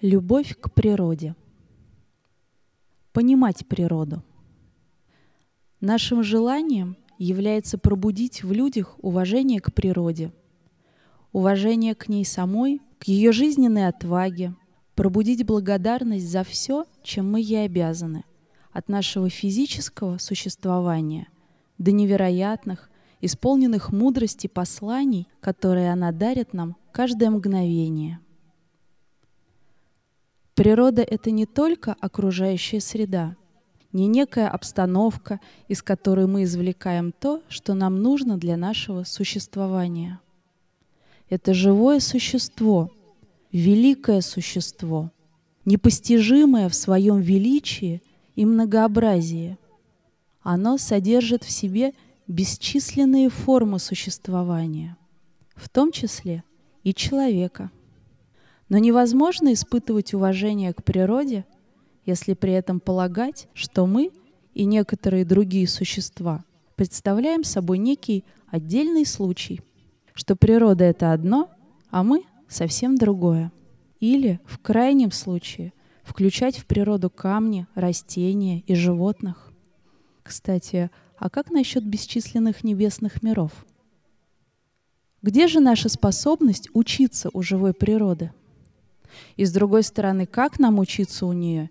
Любовь к природе. Понимать природу. Нашим желанием является пробудить в людях уважение к природе, уважение к ней самой, к ее жизненной отваге, пробудить благодарность за все, чем мы ей обязаны, от нашего физического существования до невероятных, исполненных мудрости посланий, которые она дарит нам каждое мгновение – Природа — это не только окружающая среда, не некая обстановка, из которой мы извлекаем то, что нам нужно для нашего существования. Это живое существо, великое существо, непостижимое в своем величии и многообразии. Оно содержит в себе бесчисленные формы существования, в том числе и человека — но невозможно испытывать уважение к природе, если при этом полагать, что мы и некоторые другие существа представляем собой некий отдельный случай, что природа — это одно, а мы — совсем другое. Или, в крайнем случае, включать в природу камни, растения и животных. Кстати, а как насчет бесчисленных небесных миров? Где же наша способность учиться у живой природы? И с другой стороны, как нам учиться у нее,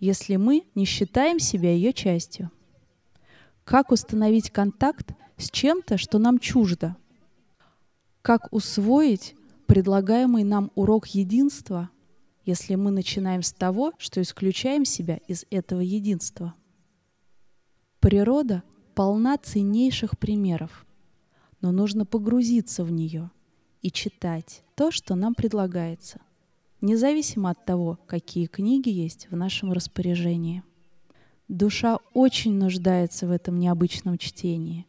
если мы не считаем себя ее частью? Как установить контакт с чем-то, что нам чуждо? Как усвоить предлагаемый нам урок единства, если мы начинаем с того, что исключаем себя из этого единства? Природа полна ценнейших примеров, но нужно погрузиться в нее и читать то, что нам предлагается – независимо от того, какие книги есть в нашем распоряжении. Душа очень нуждается в этом необычном чтении,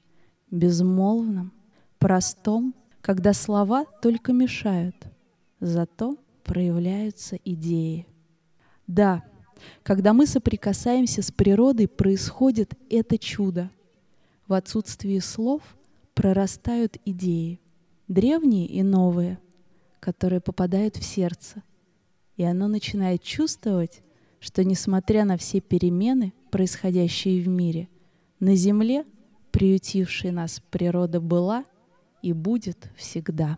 безмолвном, простом, когда слова только мешают, зато проявляются идеи. Да, когда мы соприкасаемся с природой, происходит это чудо. В отсутствии слов прорастают идеи, древние и новые, которые попадают в сердце – и оно начинает чувствовать, что несмотря на все перемены, происходящие в мире, на Земле, приютившей нас природа была и будет всегда.